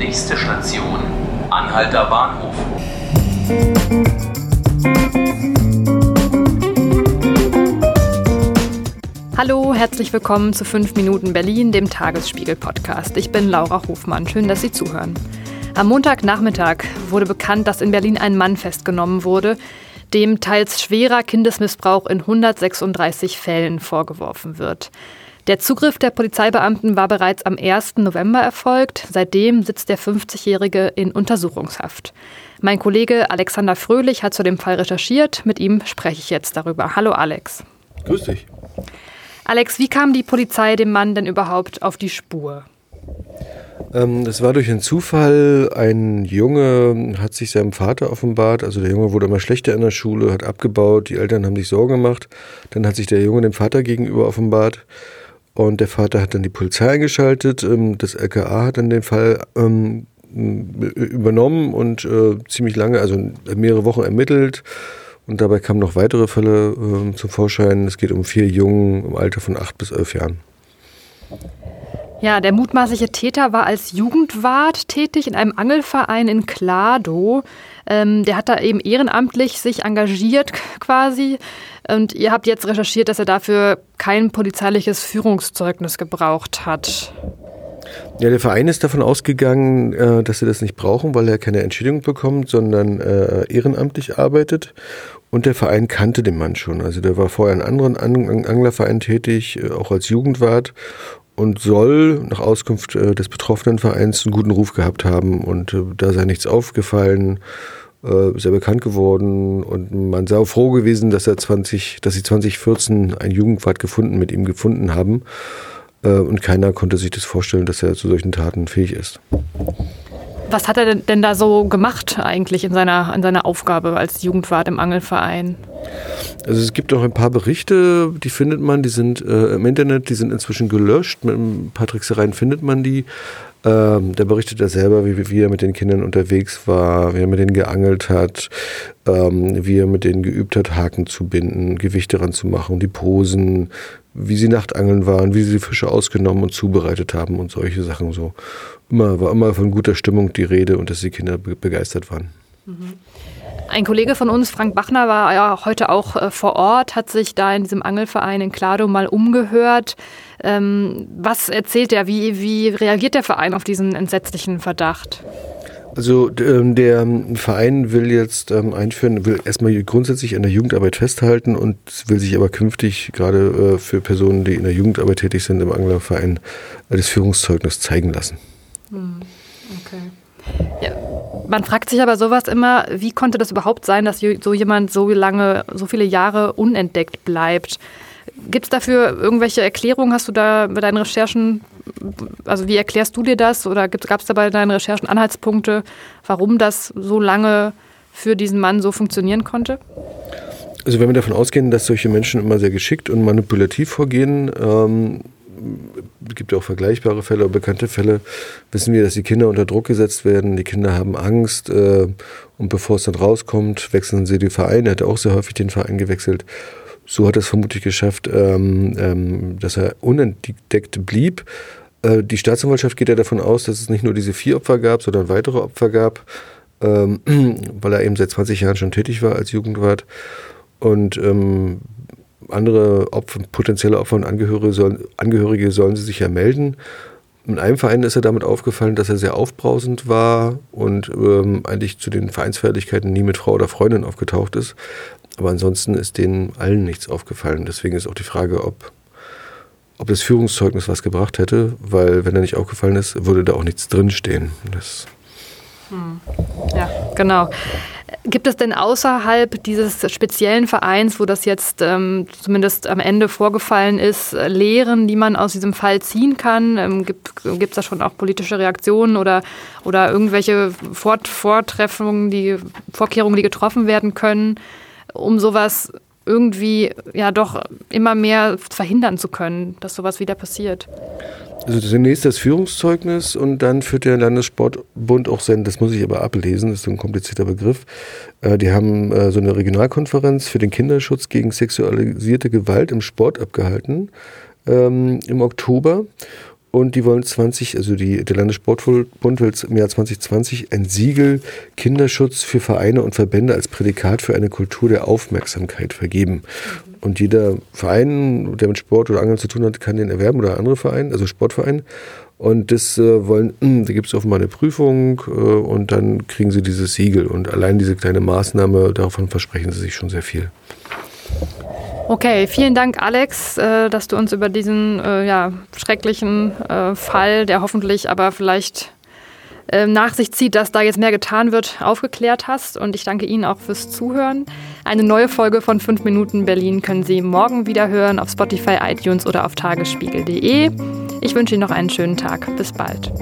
Nächste Station, Anhalter Bahnhof. Hallo, herzlich willkommen zu 5 Minuten Berlin, dem Tagesspiegel-Podcast. Ich bin Laura Hofmann. Schön, dass Sie zuhören. Am Montagnachmittag wurde bekannt, dass in Berlin ein Mann festgenommen wurde, dem teils schwerer Kindesmissbrauch in 136 Fällen vorgeworfen wird. Der Zugriff der Polizeibeamten war bereits am 1. November erfolgt. Seitdem sitzt der 50-Jährige in Untersuchungshaft. Mein Kollege Alexander Fröhlich hat zu dem Fall recherchiert. Mit ihm spreche ich jetzt darüber. Hallo Alex. Grüß dich. Alex, wie kam die Polizei dem Mann denn überhaupt auf die Spur? Ähm, das war durch einen Zufall. Ein Junge hat sich seinem Vater offenbart. Also der Junge wurde immer schlechter in der Schule, hat abgebaut. Die Eltern haben sich Sorgen gemacht. Dann hat sich der Junge dem Vater gegenüber offenbart. Und der Vater hat dann die Polizei eingeschaltet. Ähm, das LKA hat dann den Fall ähm, übernommen und äh, ziemlich lange, also mehrere Wochen ermittelt. Und dabei kamen noch weitere Fälle äh, zum Vorschein. Es geht um vier Jungen im Alter von acht bis elf Jahren. Ja, der mutmaßliche Täter war als Jugendwart tätig in einem Angelverein in Klado. Ähm, der hat da eben ehrenamtlich sich engagiert quasi. Und ihr habt jetzt recherchiert, dass er dafür kein polizeiliches Führungszeugnis gebraucht hat. Ja, der Verein ist davon ausgegangen, äh, dass sie das nicht brauchen, weil er keine Entschädigung bekommt, sondern äh, ehrenamtlich arbeitet. Und der Verein kannte den Mann schon. Also der war vorher in anderen Anglervereinen tätig, äh, auch als Jugendwart und soll nach Auskunft äh, des betroffenen Vereins einen guten Ruf gehabt haben und äh, da sei nichts aufgefallen, äh, sehr bekannt geworden und man sei auch froh gewesen, dass er 20, dass sie 2014 ein Jugendwart gefunden mit ihm gefunden haben und keiner konnte sich das vorstellen, dass er zu solchen Taten fähig ist. Was hat er denn da so gemacht eigentlich in seiner, in seiner Aufgabe als Jugendwart im Angelverein? Also es gibt auch ein paar Berichte, die findet man, die sind äh, im Internet, die sind inzwischen gelöscht. Mit ein paar Tricksereien findet man die. Ähm, da berichtet er selber, wie, wie, er mit den Kindern unterwegs war, wie er mit denen geangelt hat, ähm, wie er mit denen geübt hat, Haken zu binden, Gewichte ranzumachen, die Posen, wie sie Nachtangeln waren, wie sie die Fische ausgenommen und zubereitet haben und solche Sachen so. Immer, war immer von guter Stimmung die Rede und dass die Kinder begeistert waren. Mhm. Ein Kollege von uns, Frank Bachner, war ja heute auch äh, vor Ort, hat sich da in diesem Angelverein in Klado mal umgehört. Ähm, was erzählt er? Wie, wie reagiert der Verein auf diesen entsetzlichen Verdacht? Also ähm, der Verein will jetzt ähm, einführen, will erstmal grundsätzlich an der Jugendarbeit festhalten und will sich aber künftig gerade äh, für Personen, die in der Jugendarbeit tätig sind, im Anglerverein das Führungszeugnis zeigen lassen. Hm, okay. Ja, man fragt sich aber sowas immer, wie konnte das überhaupt sein, dass so jemand so lange, so viele Jahre unentdeckt bleibt? Gibt es dafür irgendwelche Erklärungen? Hast du da bei deinen Recherchen, also wie erklärst du dir das? Oder gab es da bei deinen Recherchen Anhaltspunkte, warum das so lange für diesen Mann so funktionieren konnte? Also wenn wir davon ausgehen, dass solche Menschen immer sehr geschickt und manipulativ vorgehen, ähm, gibt ja auch vergleichbare Fälle, bekannte Fälle, wissen wir, dass die Kinder unter Druck gesetzt werden. Die Kinder haben Angst äh, und bevor es dann rauskommt, wechseln sie den Verein. Er hat auch sehr häufig den Verein gewechselt. So hat er es vermutlich geschafft, ähm, ähm, dass er unentdeckt blieb. Äh, die Staatsanwaltschaft geht ja davon aus, dass es nicht nur diese vier Opfer gab, sondern weitere Opfer gab, ähm, weil er eben seit 20 Jahren schon tätig war als Jugendwart. Und ähm, andere Opfer, potenzielle Opfer und Angehörige sollen, Angehörige sollen sie sich ja melden. In einem Verein ist er damit aufgefallen, dass er sehr aufbrausend war und ähm, eigentlich zu den Vereinsfertigkeiten nie mit Frau oder Freundin aufgetaucht ist. Aber ansonsten ist denen allen nichts aufgefallen. Deswegen ist auch die Frage, ob, ob das Führungszeugnis was gebracht hätte, weil wenn er nicht aufgefallen ist, würde da auch nichts drinstehen. Das hm. Ja, genau. Gibt es denn außerhalb dieses speziellen Vereins, wo das jetzt ähm, zumindest am Ende vorgefallen ist, Lehren, die man aus diesem Fall ziehen kann? Ähm, gibt es da schon auch politische Reaktionen oder, oder irgendwelche Fort Vortreffungen, die Vorkehrungen, die getroffen werden können, um sowas irgendwie ja doch immer mehr verhindern zu können, dass sowas wieder passiert? Also zunächst das Führungszeugnis und dann führt der Landessportbund auch sein, das muss ich aber ablesen, das ist ein komplizierter Begriff. Äh, die haben äh, so eine Regionalkonferenz für den Kinderschutz gegen sexualisierte Gewalt im Sport abgehalten ähm, im Oktober. Und die wollen 20, also die, der Landessportbund will im Jahr 2020 ein Siegel Kinderschutz für Vereine und Verbände als Prädikat für eine Kultur der Aufmerksamkeit vergeben. Und jeder Verein, der mit Sport oder Angeln zu tun hat, kann den erwerben oder andere Vereine, also Sportverein. Und das äh, wollen, da gibt es offenbar eine Prüfung äh, und dann kriegen sie dieses Siegel. Und allein diese kleine Maßnahme, davon versprechen sie sich schon sehr viel. Okay, vielen Dank, Alex, äh, dass du uns über diesen äh, ja, schrecklichen äh, Fall, der hoffentlich aber vielleicht nach sich zieht, dass da jetzt mehr getan wird, aufgeklärt hast. Und ich danke Ihnen auch fürs Zuhören. Eine neue Folge von 5 Minuten Berlin können Sie morgen wieder hören auf Spotify, iTunes oder auf tagesspiegel.de. Ich wünsche Ihnen noch einen schönen Tag. Bis bald.